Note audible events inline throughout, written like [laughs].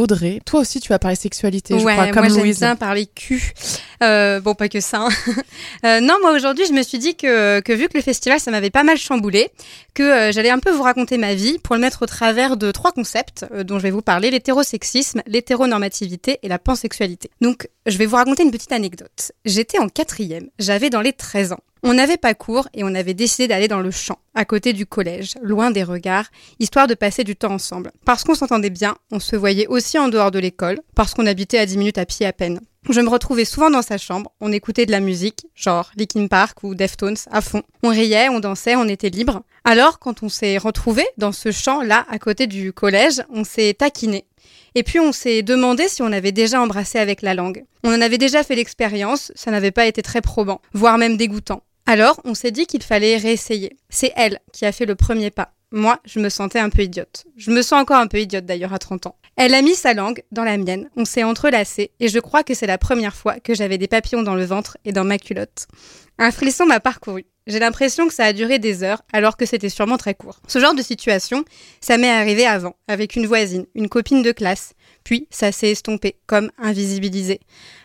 Audrey, toi aussi tu vas parler sexualité, je ouais, crois, comme moi Louise. j'aime bien parler cul. Euh, bon, pas que ça. hein. [laughs] Euh, non, moi aujourd'hui, je me suis dit que, que vu que le festival, ça m'avait pas mal chamboulé, que euh, j'allais un peu vous raconter ma vie pour le mettre au travers de trois concepts euh, dont je vais vous parler l'hétérosexisme, l'hétéronormativité et la pansexualité. Donc, je vais vous raconter une petite anecdote. J'étais en quatrième, j'avais dans les 13 ans. On n'avait pas cours et on avait décidé d'aller dans le champ, à côté du collège, loin des regards, histoire de passer du temps ensemble. Parce qu'on s'entendait bien, on se voyait aussi en dehors de l'école, parce qu'on habitait à 10 minutes à pied à peine. Je me retrouvais souvent dans sa chambre, on écoutait de la musique, genre Linkin Park ou Deftones, à fond. On riait, on dansait, on était libre. Alors, quand on s'est retrouvés dans ce champ-là, à côté du collège, on s'est taquiné. Et puis on s'est demandé si on avait déjà embrassé avec la langue. On en avait déjà fait l'expérience, ça n'avait pas été très probant, voire même dégoûtant. Alors on s'est dit qu'il fallait réessayer. C'est elle qui a fait le premier pas. Moi, je me sentais un peu idiote. Je me sens encore un peu idiote d'ailleurs à 30 ans. Elle a mis sa langue dans la mienne, on s'est entrelacés et je crois que c'est la première fois que j'avais des papillons dans le ventre et dans ma culotte. Un frisson m'a parcouru. J'ai l'impression que ça a duré des heures alors que c'était sûrement très court. Ce genre de situation, ça m'est arrivé avant, avec une voisine, une copine de classe, puis ça s'est estompé, comme invisibilisé.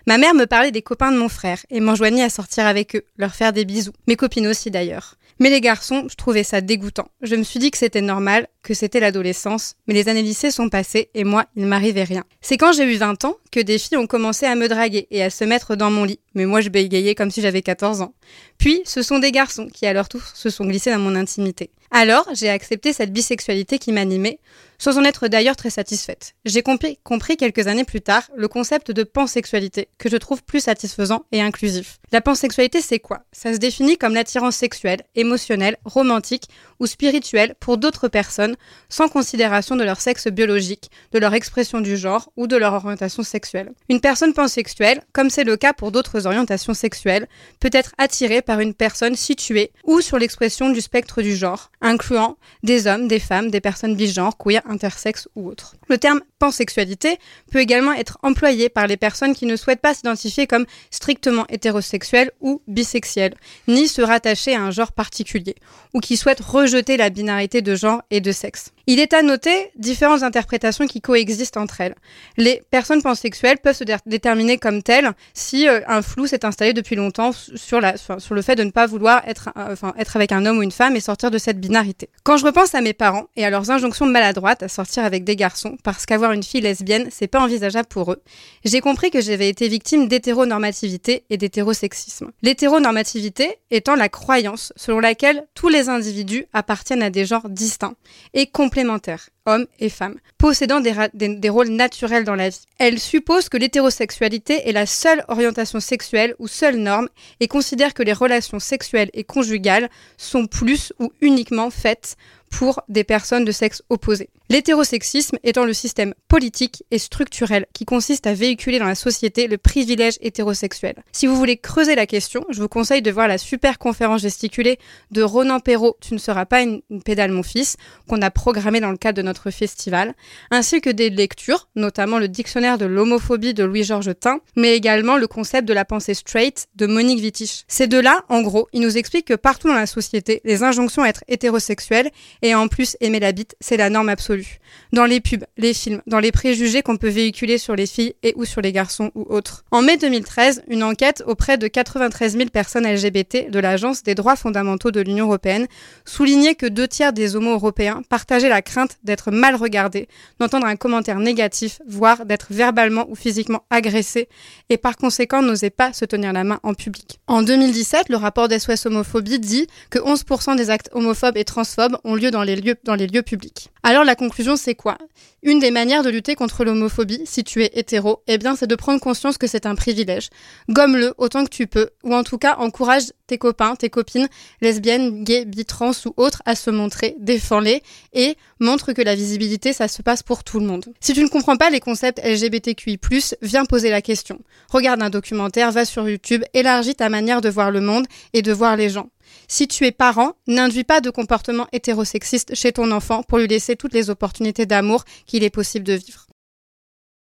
Ma mère me parlait des copains de mon frère et m'enjoignait à sortir avec eux, leur faire des bisous. Mes copines aussi d'ailleurs. Mais les garçons, je trouvais ça dégoûtant. Je me suis dit que c'était normal, que c'était l'adolescence, mais les années lycée sont passées et moi, il m'arrivait rien. C'est quand j'ai eu 20 ans que des filles ont commencé à me draguer et à se mettre dans mon lit, mais moi je bégayais comme si j'avais 14 ans. Puis, ce sont des garçons qui à leur tour se sont glissés dans mon intimité. Alors, j'ai accepté cette bisexualité qui m'animait, sans en être d'ailleurs très satisfaite. J'ai compris, quelques années plus tard le concept de pansexualité, que je trouve plus satisfaisant et inclusif. La pansexualité, c'est quoi? Ça se définit comme l'attirance sexuelle, émotionnelle, romantique ou spirituelle pour d'autres personnes, sans considération de leur sexe biologique, de leur expression du genre ou de leur orientation sexuelle. Une personne pansexuelle, comme c'est le cas pour d'autres orientations sexuelles, peut être attirée par une personne située ou sur l'expression du spectre du genre, incluant des hommes, des femmes, des personnes bigenres, queer, intersexes ou autres. Le terme pansexualité peut également être employé par les personnes qui ne souhaitent pas s'identifier comme strictement hétérosexuelles ou bisexuelles, ni se rattacher à un genre particulier, ou qui souhaitent rejeter la binarité de genre et de sexe. Il est à noter différentes interprétations qui coexistent entre elles. Les personnes pansexuelles peuvent se dé- déterminer comme telles si euh, un flou s'est installé depuis longtemps sur, le fait de ne pas vouloir être, euh, être avec un homme ou une femme et sortir de cette binarité. Quand je repense à mes parents et à leurs injonctions maladroites à sortir avec des garçons parce qu'avoir une fille lesbienne, c'est pas envisageable pour eux, j'ai compris que j'avais été victime d'hétéronormativité et d'hétérosexisme. L'hétéronormativité étant la croyance selon laquelle tous les individus appartiennent à des genres distincts et complémentaires, hommes et femmes, possédant des, rôles naturels dans la vie. Elle suppose que l'hétérosexualité est la seule orientation sexuelle ou seule norme et considère que les relations sexuelles et conjugales sont plus ou uniquement faites pour des personnes de sexe opposé. L'hétérosexisme étant le système politique et structurel qui consiste à véhiculer dans la société le privilège hétérosexuel. Si vous voulez creuser la question, je vous conseille de voir la super conférence gesticulée de Ronan Perrault, Tu ne seras pas une, pédale mon fils, qu'on a programmée dans le cadre de notre festival, ainsi que des lectures, notamment le dictionnaire de l'homophobie de Louis-Georges Tin, mais également le concept de la pensée straight de Monique Wittig. Ces deux-là, en gros, ils nous expliquent que partout dans la société, les injonctions à être hétérosexuels et en plus aimer la bite, c'est la norme absolue. Dans les pubs, les films, dans les préjugés qu'on peut véhiculer sur les filles et ou sur les garçons ou autres. En mai 2013, une enquête auprès de 93 000 personnes LGBT de l'Agence des droits fondamentaux de l'Union européenne soulignait que deux tiers des homos européens partageaient la crainte d'être mal regardés, d'entendre un commentaire négatif, voire d'être verbalement ou physiquement agressés et par conséquent n'osaient pas se tenir la main en public. En 2017, le rapport d'SOS Homophobie dit que 11% des actes homophobes et transphobes ont lieu les lieux, dans les lieux publics. Alors la conclusion c'est quoi? Une des manières de lutter contre l'homophobie, si tu es hétéro, eh bien c'est de prendre conscience que c'est un privilège. Gomme-le autant que tu peux, ou en tout cas encourage tes copains, tes copines, lesbiennes, gays, bi, trans ou autres à se montrer, défends-les et montre que la visibilité ça se passe pour tout le monde. Si tu ne comprends pas les concepts LGBTQI+, viens poser la question. Regarde un documentaire, va sur YouTube, élargis ta manière de voir le monde et de voir les gens. Si tu es parent, n'induis pas de comportement hétérosexiste chez ton enfant pour lui laisser toutes les opportunités d'amour qu'il est possible de vivre.